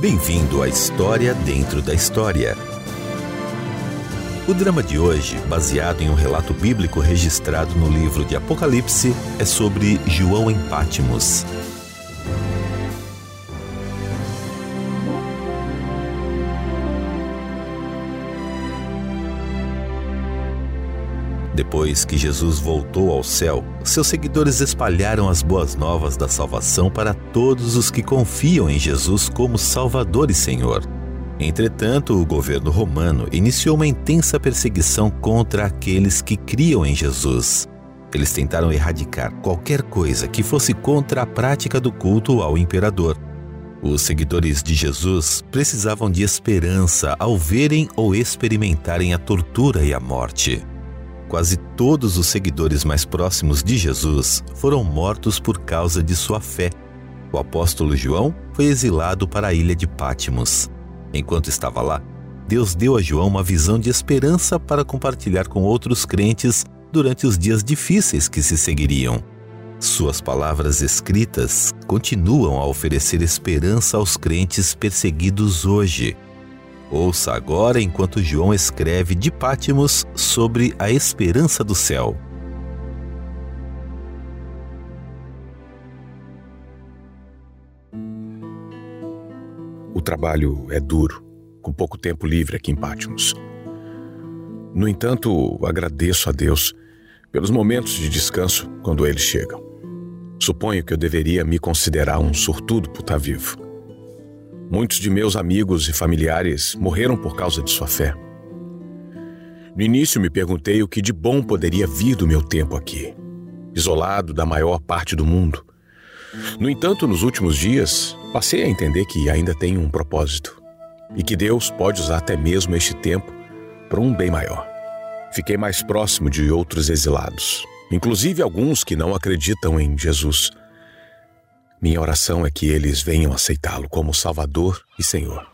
Bem-vindo à História Dentro da História. O drama de hoje, baseado em um relato bíblico registrado no livro de Apocalipse, é sobre João em Pátimos. Depois que Jesus voltou ao céu, seus seguidores espalharam as boas novas da salvação para todos os que confiam em Jesus como Salvador e Senhor. Entretanto, o governo romano iniciou uma intensa perseguição contra aqueles que criam em Jesus. Eles tentaram erradicar qualquer coisa que fosse contra a prática do culto ao imperador. Os seguidores de Jesus precisavam de esperança ao verem ou experimentarem a tortura e a morte. Quase todos os seguidores mais próximos de Jesus foram mortos por causa de sua fé. O apóstolo João foi exilado para a ilha de Pátimos. Enquanto estava lá, Deus deu a João uma visão de esperança para compartilhar com outros crentes durante os dias difíceis que se seguiriam. Suas palavras escritas continuam a oferecer esperança aos crentes perseguidos hoje Ouça agora enquanto João escreve de Pátimos sobre a esperança do céu. O trabalho é duro, com pouco tempo livre aqui em Pátimos. No entanto, agradeço a Deus pelos momentos de descanso quando eles chegam. Suponho que eu deveria me considerar um sortudo por estar vivo. Muitos de meus amigos e familiares morreram por causa de sua fé. No início me perguntei o que de bom poderia vir do meu tempo aqui, isolado da maior parte do mundo. No entanto, nos últimos dias, passei a entender que ainda tenho um propósito e que Deus pode usar até mesmo este tempo para um bem maior. Fiquei mais próximo de outros exilados, inclusive alguns que não acreditam em Jesus minha oração é que eles venham aceitá-lo como Salvador e Senhor.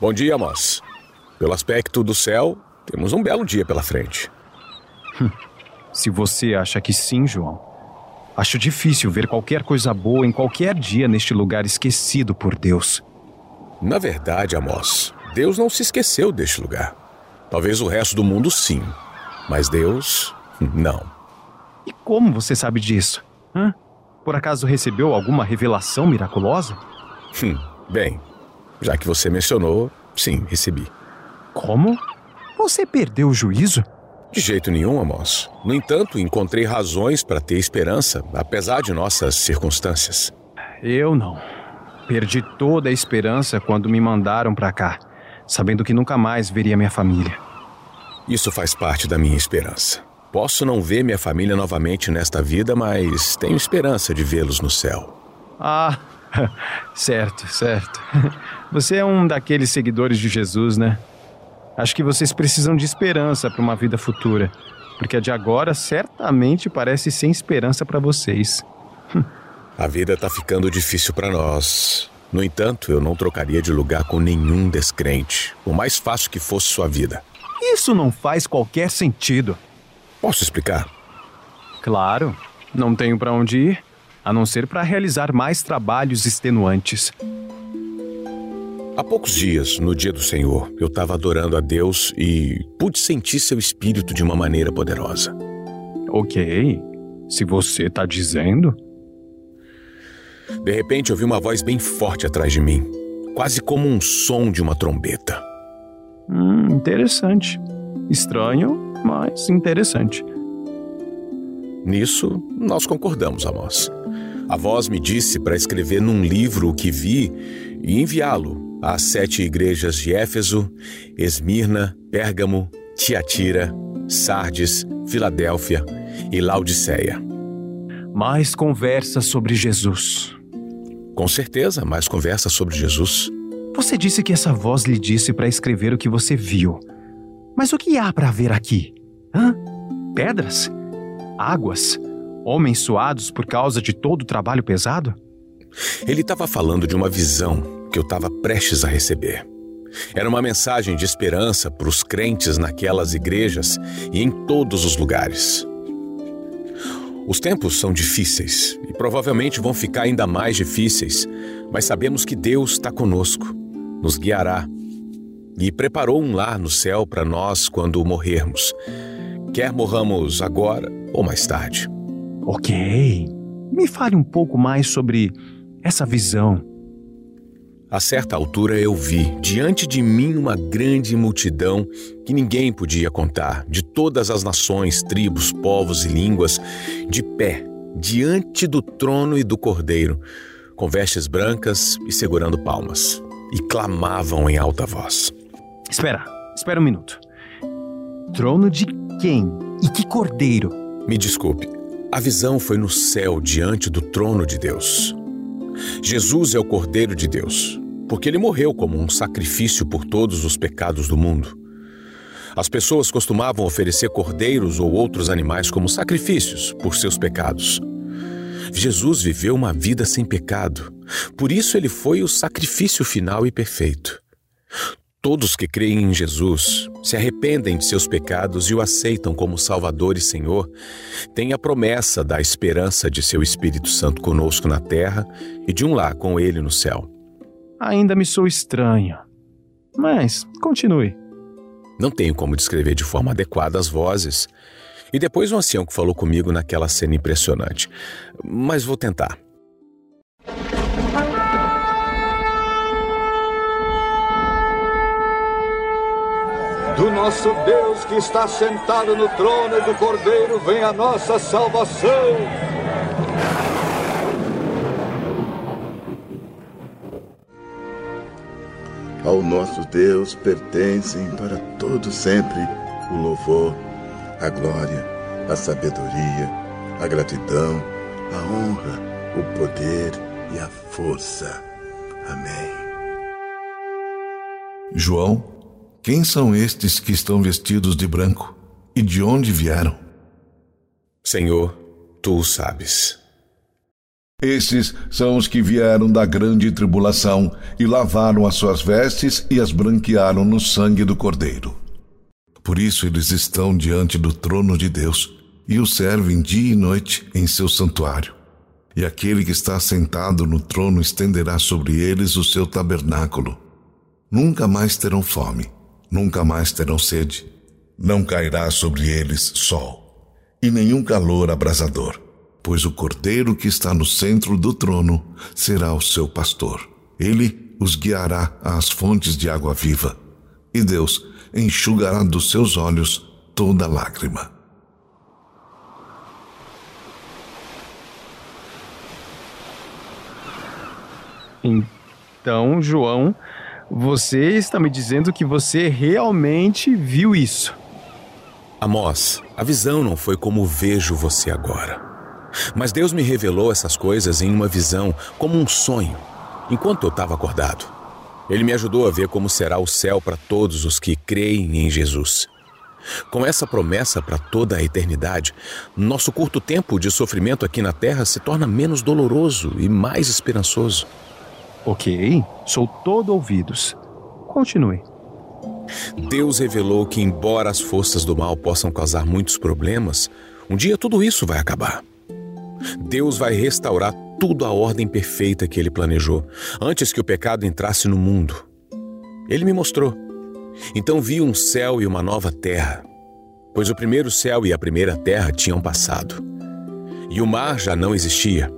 Bom dia, Moss. Pelo aspecto do céu, temos um belo dia pela frente. Hum, se você acha que sim, João, acho difícil ver qualquer coisa boa em qualquer dia neste lugar esquecido por Deus. Na verdade, Amos, Deus não se esqueceu deste lugar. Talvez o resto do mundo sim, mas Deus não. E como você sabe disso? Hã? Por acaso recebeu alguma revelação miraculosa? Hum, bem, já que você mencionou, sim, recebi. Como? Você perdeu o juízo? De jeito nenhum, Amos. No entanto, encontrei razões para ter esperança, apesar de nossas circunstâncias. Eu não. Perdi toda a esperança quando me mandaram para cá, sabendo que nunca mais veria minha família. Isso faz parte da minha esperança. Posso não ver minha família novamente nesta vida, mas tenho esperança de vê-los no céu. Ah, certo, certo. Você é um daqueles seguidores de Jesus, né? Acho que vocês precisam de esperança para uma vida futura, porque a de agora certamente parece sem esperança para vocês. a vida está ficando difícil para nós. No entanto, eu não trocaria de lugar com nenhum descrente, por mais fácil que fosse sua vida. Isso não faz qualquer sentido. Posso explicar? Claro. Não tenho para onde ir, a não ser para realizar mais trabalhos extenuantes. Há poucos dias, no dia do Senhor, eu estava adorando a Deus e pude sentir seu espírito de uma maneira poderosa. Ok. Se você está dizendo. De repente, ouvi uma voz bem forte atrás de mim, quase como um som de uma trombeta. Hum, interessante. Estranho, mas interessante. Nisso, nós concordamos, Amós. A voz me disse para escrever num livro o que vi e enviá-lo às sete igrejas de Éfeso, Esmirna, Pérgamo, Tiatira, Sardes, Filadélfia e Laodiceia. Mais conversa sobre Jesus. Com certeza, mais conversa sobre Jesus. Você disse que essa voz lhe disse para escrever o que você viu. Mas o que há para ver aqui? Hã? Pedras? Águas? Homens suados por causa de todo o trabalho pesado? Ele estava falando de uma visão que eu estava prestes a receber. Era uma mensagem de esperança para os crentes naquelas igrejas e em todos os lugares. Os tempos são difíceis e provavelmente vão ficar ainda mais difíceis, mas sabemos que Deus está conosco, nos guiará e preparou um lar no céu para nós quando morrermos, quer morramos agora ou mais tarde. Ok. Me fale um pouco mais sobre essa visão. A certa altura eu vi diante de mim uma grande multidão que ninguém podia contar, de todas as nações, tribos, povos e línguas, de pé, diante do trono e do cordeiro, com vestes brancas e segurando palmas, e clamavam em alta voz. Espera, espera um minuto. Trono de quem e que cordeiro? Me desculpe, a visão foi no céu diante do trono de Deus. Jesus é o Cordeiro de Deus, porque ele morreu como um sacrifício por todos os pecados do mundo. As pessoas costumavam oferecer cordeiros ou outros animais como sacrifícios por seus pecados. Jesus viveu uma vida sem pecado, por isso ele foi o sacrifício final e perfeito. Todos que creem em Jesus, se arrependem de seus pecados e o aceitam como Salvador e Senhor, têm a promessa da esperança de seu Espírito Santo conosco na terra e de um lar com ele no céu. Ainda me sou estranho. Mas continue. Não tenho como descrever de forma adequada as vozes. E depois o ancião que falou comigo naquela cena impressionante. Mas vou tentar. Do nosso Deus que está sentado no trono e do Cordeiro vem a nossa salvação. Ao nosso Deus pertencem para todo sempre o louvor, a glória, a sabedoria, a gratidão, a honra, o poder e a força. Amém. João quem são estes que estão vestidos de branco e de onde vieram? Senhor, tu o sabes. Esses são os que vieram da grande tribulação e lavaram as suas vestes e as branquearam no sangue do Cordeiro. Por isso eles estão diante do trono de Deus e o servem dia e noite em seu santuário. E aquele que está sentado no trono estenderá sobre eles o seu tabernáculo. Nunca mais terão fome nunca mais terão sede, não cairá sobre eles sol, e nenhum calor abrasador, pois o cordeiro que está no centro do trono será o seu pastor. Ele os guiará às fontes de água viva, e Deus enxugará dos seus olhos toda lágrima. Então, João você está me dizendo que você realmente viu isso. Amós, a visão não foi como vejo você agora. Mas Deus me revelou essas coisas em uma visão, como um sonho, enquanto eu estava acordado. Ele me ajudou a ver como será o céu para todos os que creem em Jesus. Com essa promessa para toda a eternidade, nosso curto tempo de sofrimento aqui na terra se torna menos doloroso e mais esperançoso. Ok, sou todo ouvidos. Continue. Deus revelou que, embora as forças do mal possam causar muitos problemas, um dia tudo isso vai acabar. Deus vai restaurar tudo à ordem perfeita que ele planejou, antes que o pecado entrasse no mundo. Ele me mostrou. Então vi um céu e uma nova terra, pois o primeiro céu e a primeira terra tinham passado. E o mar já não existia.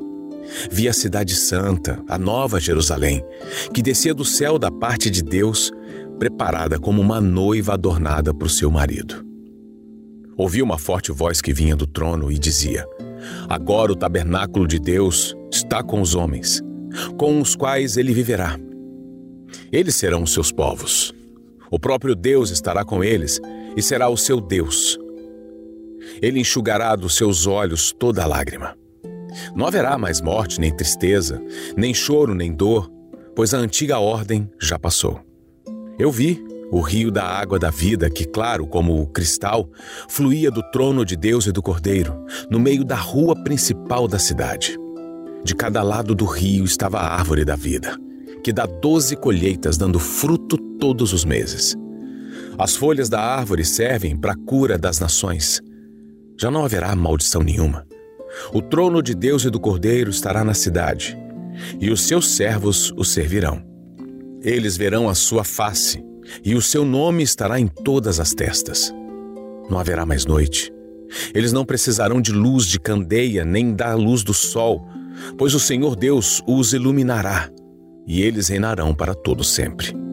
Vi a Cidade Santa, a Nova Jerusalém, que descia do céu da parte de Deus, preparada como uma noiva adornada para o seu marido. Ouvi uma forte voz que vinha do trono e dizia: Agora o tabernáculo de Deus está com os homens, com os quais ele viverá. Eles serão os seus povos. O próprio Deus estará com eles e será o seu Deus. Ele enxugará dos seus olhos toda lágrima. Não haverá mais morte, nem tristeza, nem choro, nem dor, pois a antiga ordem já passou. Eu vi o rio da água da vida, que, claro como o cristal, fluía do trono de Deus e do Cordeiro, no meio da rua principal da cidade. De cada lado do rio estava a árvore da vida, que dá doze colheitas, dando fruto todos os meses. As folhas da árvore servem para a cura das nações. Já não haverá maldição nenhuma O trono de Deus e do Cordeiro estará na cidade, e os seus servos o servirão. Eles verão a sua face, e o seu nome estará em todas as testas. Não haverá mais noite. Eles não precisarão de luz de candeia, nem da luz do sol, pois o Senhor Deus os iluminará, e eles reinarão para todo sempre.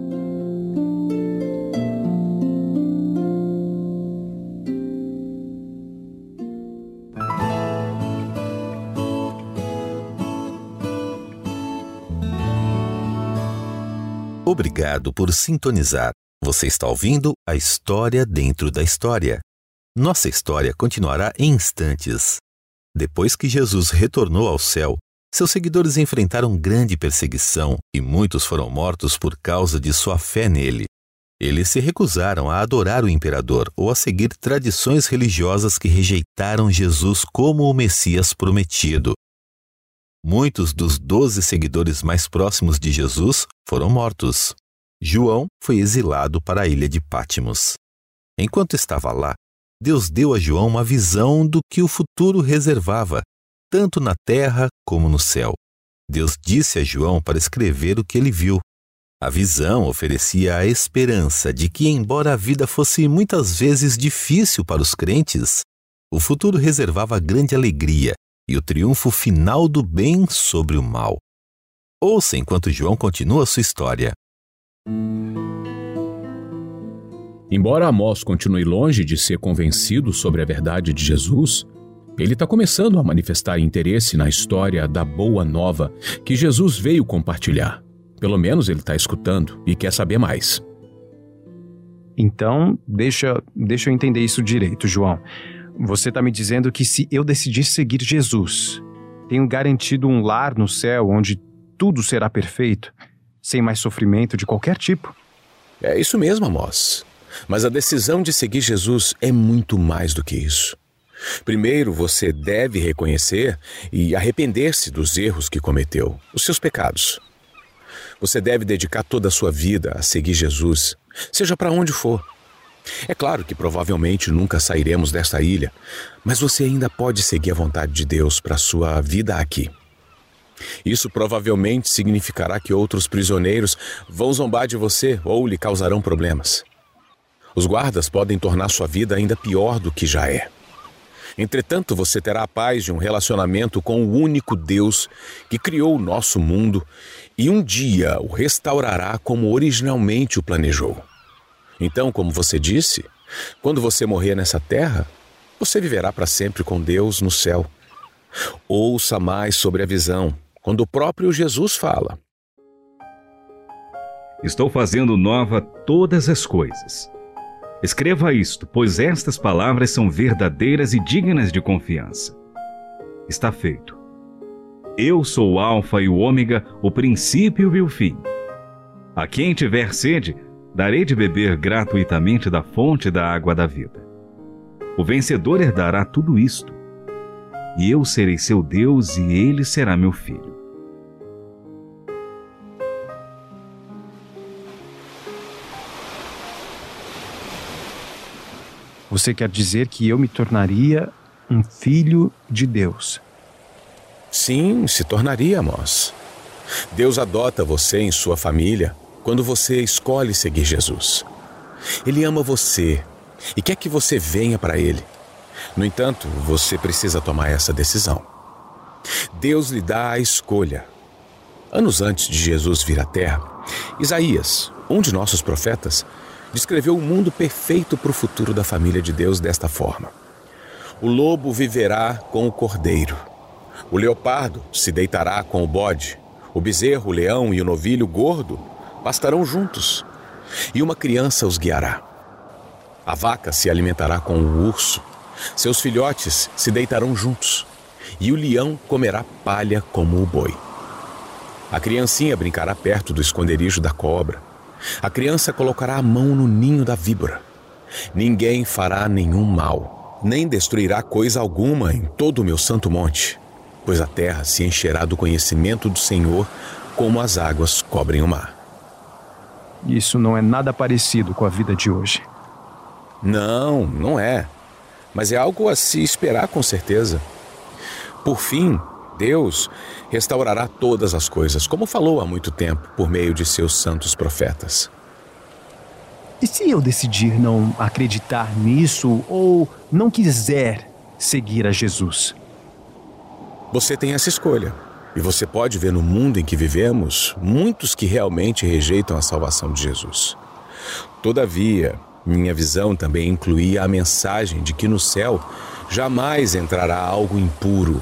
Obrigado por sintonizar. Você está ouvindo a história dentro da história. Nossa história continuará em instantes. Depois que Jesus retornou ao céu, seus seguidores enfrentaram grande perseguição e muitos foram mortos por causa de sua fé nele. Eles se recusaram a adorar o imperador ou a seguir tradições religiosas que rejeitaram Jesus como o Messias prometido. Muitos dos doze seguidores mais próximos de Jesus foram mortos. João foi exilado para a ilha de Pátimos. Enquanto estava lá, Deus deu a João uma visão do que o futuro reservava, tanto na terra como no céu. Deus disse a João para escrever o que ele viu. A visão oferecia a esperança de que, embora a vida fosse muitas vezes difícil para os crentes, o futuro reservava grande alegria e o triunfo final do bem sobre o mal. Ouça enquanto João continua sua história. Embora Amós continue longe de ser convencido sobre a verdade de Jesus, ele está começando a manifestar interesse na história da boa nova que Jesus veio compartilhar. Pelo menos ele está escutando e quer saber mais. Então, deixa, deixa eu entender isso direito, João. Você está me dizendo que se eu decidir seguir Jesus, tenho garantido um lar no céu onde tudo será perfeito, sem mais sofrimento de qualquer tipo? É isso mesmo, Amós. Mas a decisão de seguir Jesus é muito mais do que isso. Primeiro, você deve reconhecer e arrepender-se dos erros que cometeu, os seus pecados. Você deve dedicar toda a sua vida a seguir Jesus, seja para onde for. É claro que provavelmente nunca sairemos desta ilha, mas você ainda pode seguir a vontade de Deus para sua vida aqui. Isso provavelmente significará que outros prisioneiros vão zombar de você ou lhe causarão problemas. Os guardas podem tornar sua vida ainda pior do que já é. Entretanto, você terá a paz de um relacionamento com o único Deus que criou o nosso mundo e um dia o restaurará como originalmente o planejou. Então, como você disse, quando você morrer nessa terra, você viverá para sempre com Deus no céu. Ouça mais sobre a visão, quando o próprio Jesus fala. Estou fazendo nova todas as coisas. Escreva isto, pois estas palavras são verdadeiras e dignas de confiança. Está feito. Eu sou o Alfa e o Ômega, o princípio e o fim. A quem tiver sede, darei de beber gratuitamente da fonte da água da vida. O vencedor herdará tudo isto, e eu serei seu Deus e ele será meu filho. Você quer dizer que eu me tornaria um filho de Deus? Sim, se tornaria, Amós. Deus adota você em sua família quando você escolhe seguir Jesus. Ele ama você e quer que você venha para Ele. No entanto, você precisa tomar essa decisão. Deus lhe dá a escolha. Anos antes de Jesus vir à Terra, Isaías, um de nossos profetas, descreveu o mundo perfeito para o futuro da família de Deus desta forma: O lobo viverá com o cordeiro, o leopardo se deitará com o bode, o bezerro, o leão e o novilho gordo pastarão juntos, e uma criança os guiará. A vaca se alimentará com o urso, seus filhotes se deitarão juntos, e o leão comerá palha como o boi. A criancinha brincará perto do esconderijo da cobra. A criança colocará a mão no ninho da víbora. Ninguém fará nenhum mal, nem destruirá coisa alguma em todo o meu santo monte, pois a terra se encherá do conhecimento do Senhor, como as águas cobrem o mar. Isso não é nada parecido com a vida de hoje. Não, não é. Mas é algo a se esperar com certeza. Por fim, Deus restaurará todas as coisas, como falou há muito tempo por meio de seus santos profetas. E se eu decidir não acreditar nisso ou não quiser seguir a Jesus? Você tem essa escolha. E você pode ver no mundo em que vivemos muitos que realmente rejeitam a salvação de Jesus. Todavia, minha visão também incluía a mensagem de que no céu jamais entrará algo impuro,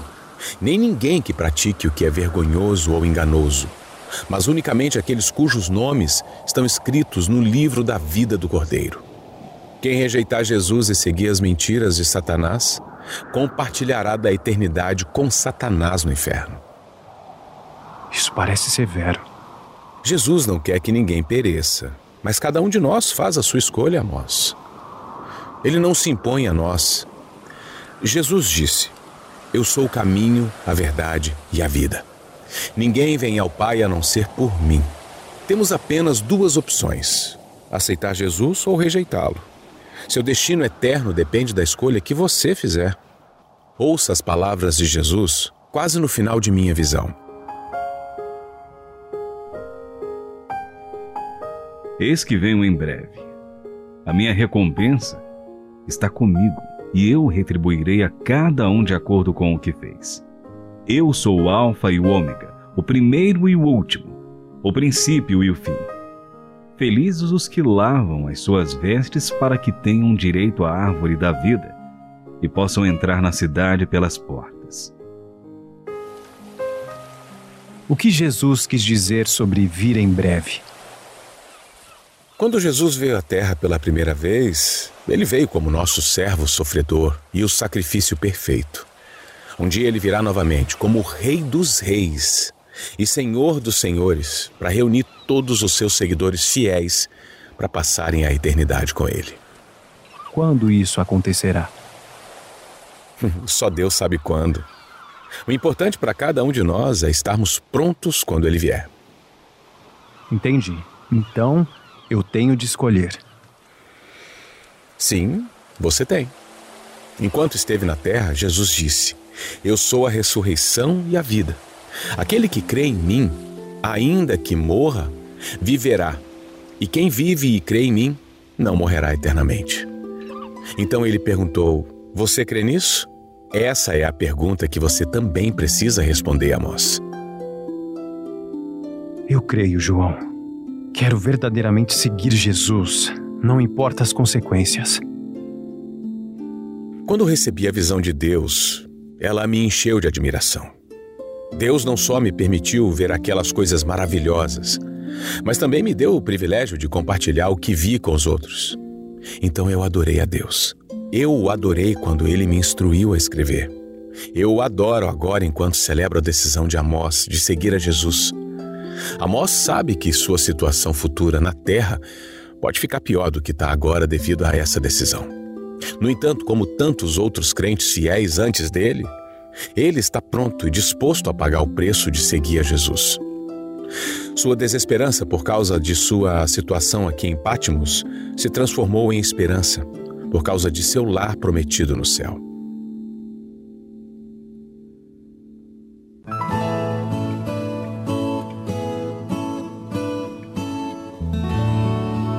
nem ninguém que pratique o que é vergonhoso ou enganoso, mas unicamente aqueles cujos nomes estão escritos no livro da vida do Cordeiro. Quem rejeitar Jesus e seguir as mentiras de Satanás, compartilhará da eternidade com Satanás no inferno. Isso parece severo. Jesus não quer que ninguém pereça, mas cada um de nós faz a sua escolha, Amós. Ele não se impõe a nós. Jesus disse: Eu sou o caminho, a verdade e a vida. Ninguém vem ao Pai a não ser por mim. Temos apenas duas opções: aceitar Jesus ou rejeitá-lo. Seu destino eterno depende da escolha que você fizer. Ouça as palavras de Jesus quase no final de minha visão. Eis que venho em breve. A minha recompensa está comigo, e eu retribuirei a cada um de acordo com o que fez. Eu sou o Alfa e o Ômega, o primeiro e o último, o princípio e o fim. Felizes os que lavam as suas vestes para que tenham direito à árvore da vida e possam entrar na cidade pelas portas. O que Jesus quis dizer sobre vir em breve? Quando Jesus veio à Terra pela primeira vez, ele veio como nosso servo sofredor e o sacrifício perfeito. Um dia ele virá novamente como o Rei dos Reis e Senhor dos Senhores para reunir todos os seus seguidores fiéis para passarem a eternidade com ele. Quando isso acontecerá? Só Deus sabe quando. O importante para cada um de nós é estarmos prontos quando ele vier. Entendi. Então, eu tenho de escolher. Sim, você tem. Enquanto esteve na terra, Jesus disse: Eu sou a ressurreição e a vida. Aquele que crê em mim, ainda que morra, viverá. E quem vive e crê em mim, não morrerá eternamente. Então ele perguntou: Você crê nisso? Essa é a pergunta que você também precisa responder, Amós. Eu creio, João. Quero verdadeiramente seguir Jesus, não importa as consequências. Quando recebi a visão de Deus, ela me encheu de admiração. Deus não só me permitiu ver aquelas coisas maravilhosas, mas também me deu o privilégio de compartilhar o que vi com os outros. Então eu adorei a Deus. Eu o adorei quando ele me instruiu a escrever. Eu o adoro agora enquanto celebro a decisão de Amós de seguir a Jesus. Amós sabe que sua situação futura na terra pode ficar pior do que está agora devido a essa decisão. No entanto, como tantos outros crentes fiéis antes dele, ele está pronto e disposto a pagar o preço de seguir a Jesus. Sua desesperança por causa de sua situação aqui em Pátimos se transformou em esperança por causa de seu lar prometido no céu.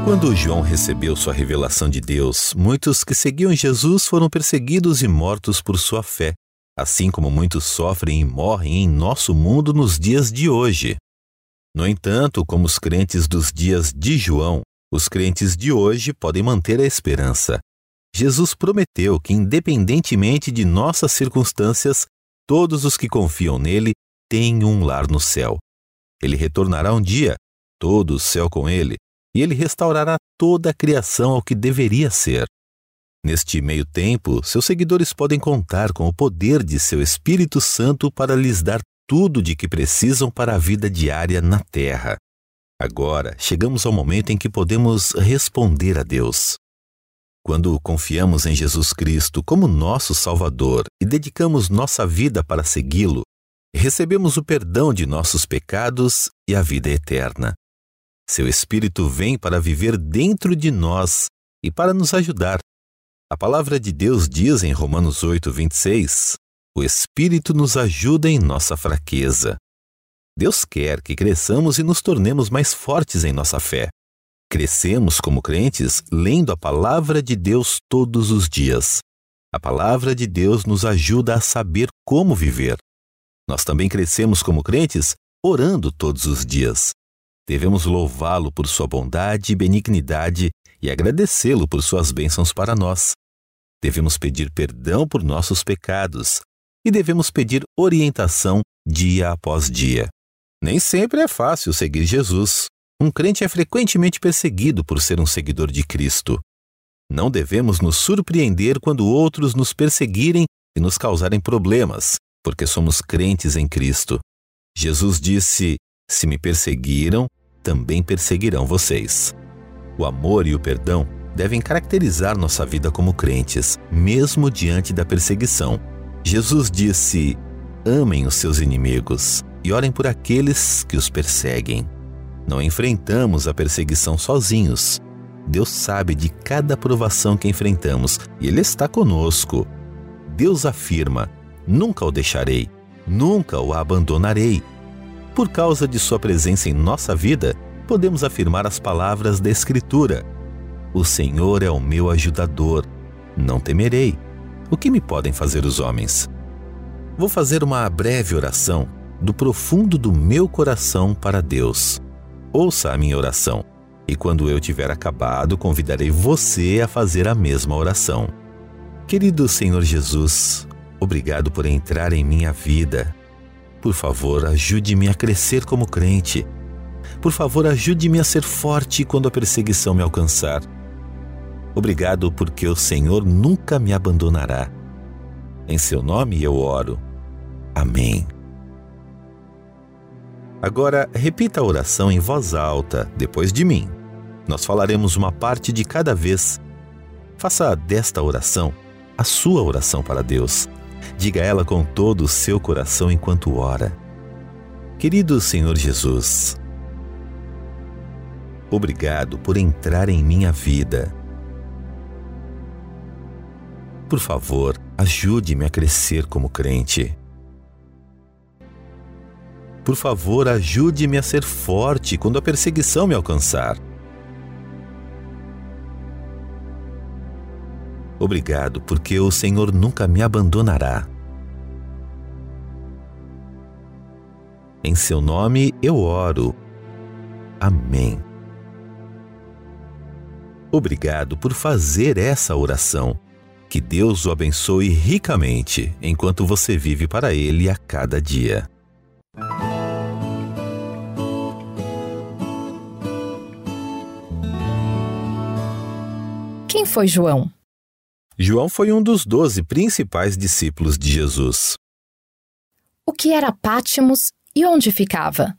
Quando João recebeu sua revelação de Deus, muitos que seguiam Jesus foram perseguidos e mortos por sua fé, assim como muitos sofrem e morrem em nosso mundo nos dias de hoje. No entanto, como os crentes dos dias de João, os crentes de hoje podem manter a esperança. Jesus prometeu que, independentemente de nossas circunstâncias, todos os que confiam nele têm um lar no céu. Ele retornará um dia, todo o céu com ele, e ele restaurará toda a criação ao que deveria ser. Neste meio tempo, seus seguidores podem contar com o poder de seu Espírito Santo para lhes dar tudo de que precisam para a vida diária na terra. Agora, chegamos ao momento em que podemos responder a Deus. Quando confiamos em Jesus Cristo como nosso Salvador e dedicamos nossa vida para segui-lo, recebemos o perdão de nossos pecados e a vida eterna. Seu Espírito vem para viver dentro de nós e para nos ajudar. A palavra de Deus diz em Romanos 8, 26: O Espírito nos ajuda em nossa fraqueza. Deus quer que cresçamos e nos tornemos mais fortes em nossa fé. Crescemos como crentes lendo a palavra de Deus todos os dias. A palavra de Deus nos ajuda a saber como viver. Nós também crescemos como crentes orando todos os dias. Devemos louvá-lo por sua bondade e benignidade e agradecê-lo por suas bênçãos para nós. Devemos pedir perdão por nossos pecados e devemos pedir orientação dia após dia. Nem sempre é fácil seguir Jesus. Um crente é frequentemente perseguido por ser um seguidor de Cristo. Não devemos nos surpreender quando outros nos perseguirem e nos causarem problemas, porque somos crentes em Cristo. Jesus disse: Se me perseguiram, também perseguirão vocês. O amor e o perdão devem caracterizar nossa vida como crentes, mesmo diante da perseguição. Jesus disse: Amem os seus inimigos e orem por aqueles que os perseguem. Não enfrentamos a perseguição sozinhos. Deus sabe de cada provação que enfrentamos e Ele está conosco. Deus afirma: Nunca o deixarei, nunca o abandonarei. Por causa de Sua presença em nossa vida, podemos afirmar as palavras da Escritura: O Senhor é o meu ajudador, não temerei. O que me podem fazer os homens? Vou fazer uma breve oração do profundo do meu coração para Deus. Ouça a minha oração, e quando eu tiver acabado, convidarei você a fazer a mesma oração. Querido Senhor Jesus, obrigado por entrar em minha vida. Por favor, ajude-me a crescer como crente. Por favor, ajude-me a ser forte quando a perseguição me alcançar. Obrigado porque o Senhor nunca me abandonará. Em seu nome eu oro. Amém. Agora, repita a oração em voz alta, depois de mim. Nós falaremos uma parte de cada vez. Faça desta oração a sua oração para Deus. Diga ela com todo o seu coração enquanto ora. Querido Senhor Jesus, obrigado por entrar em minha vida. Por favor, ajude-me a crescer como crente. Por favor, ajude-me a ser forte quando a perseguição me alcançar. Obrigado, porque o Senhor nunca me abandonará. Em seu nome eu oro. Amém. Obrigado por fazer essa oração. Que Deus o abençoe ricamente enquanto você vive para Ele a cada dia. Quem foi João? João foi um dos doze principais discípulos de Jesus. O que era Pátimos e onde ficava?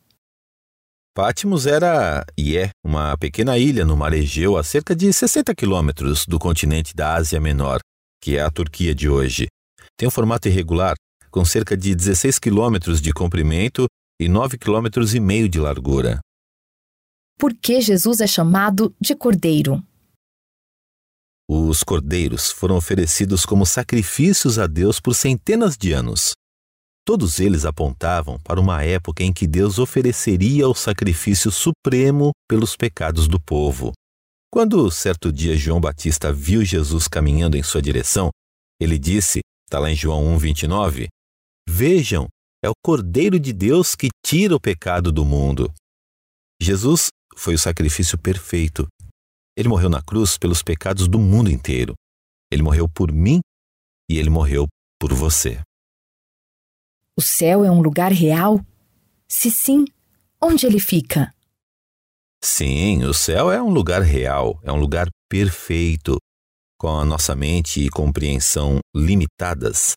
Pátimos era e é uma pequena ilha no mar Egeu a cerca de 60 quilômetros do continente da Ásia Menor, que é a Turquia de hoje. Tem um formato irregular, com cerca de 16 quilômetros de comprimento e 9 quilômetros e meio de largura. Por que Jesus é chamado de Cordeiro? Os cordeiros foram oferecidos como sacrifícios a Deus por centenas de anos. Todos eles apontavam para uma época em que Deus ofereceria o sacrifício supremo pelos pecados do povo. Quando certo dia João Batista viu Jesus caminhando em sua direção, ele disse, está lá em João 1,29, Vejam, é o Cordeiro de Deus que tira o pecado do mundo. Jesus foi o sacrifício perfeito ele morreu na cruz pelos pecados do mundo inteiro. Ele morreu por mim e ele morreu por você. O céu é um lugar real? Se sim, onde ele fica? Sim, o céu é um lugar real, é um lugar perfeito. Com a nossa mente e compreensão limitadas,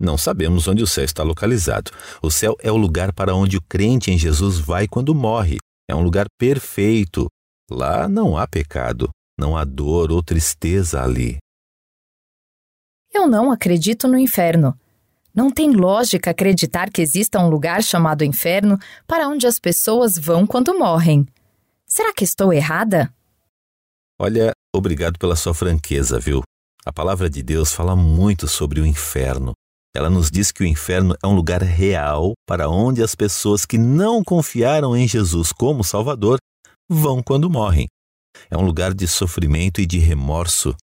não sabemos onde o céu está localizado. O céu é o lugar para onde o crente em Jesus vai quando morre. É um lugar perfeito, Lá não há pecado, não há dor ou tristeza ali. Eu não acredito no inferno. Não tem lógica acreditar que exista um lugar chamado inferno para onde as pessoas vão quando morrem. Será que estou errada? Olha, obrigado pela sua franqueza, viu? A palavra de Deus fala muito sobre o inferno. Ela nos diz que o inferno é um lugar real para onde as pessoas que não confiaram em Jesus como Salvador vão quando morrem. É um lugar de sofrimento e de remorso.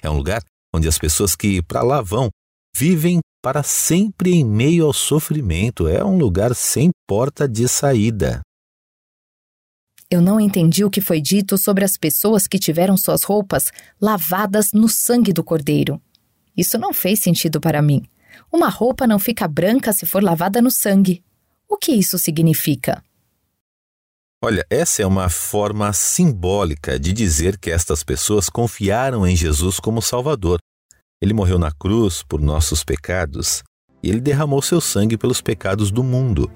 É um lugar onde as pessoas que para lá vão vivem para sempre em meio ao sofrimento. É um lugar sem porta de saída. Eu não entendi o que foi dito sobre as pessoas que tiveram suas roupas lavadas no sangue do cordeiro. Isso não fez sentido para mim. Uma roupa não fica branca se for lavada no sangue. O que isso significa? Olha, essa é uma forma simbólica de dizer que estas pessoas confiaram em Jesus como Salvador. Ele morreu na cruz por nossos pecados e ele derramou seu sangue pelos pecados do mundo.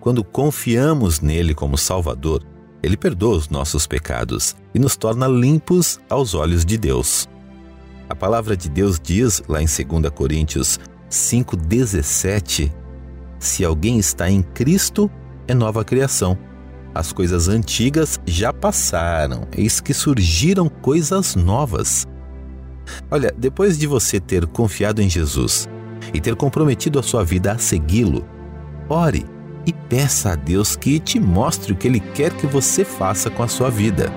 Quando confiamos nele como Salvador, ele perdoa os nossos pecados e nos torna limpos aos olhos de Deus. A palavra de Deus diz, lá em 2 Coríntios 5,17: Se alguém está em Cristo, é nova criação. As coisas antigas já passaram, eis que surgiram coisas novas. Olha, depois de você ter confiado em Jesus e ter comprometido a sua vida a segui-lo, ore e peça a Deus que te mostre o que Ele quer que você faça com a sua vida.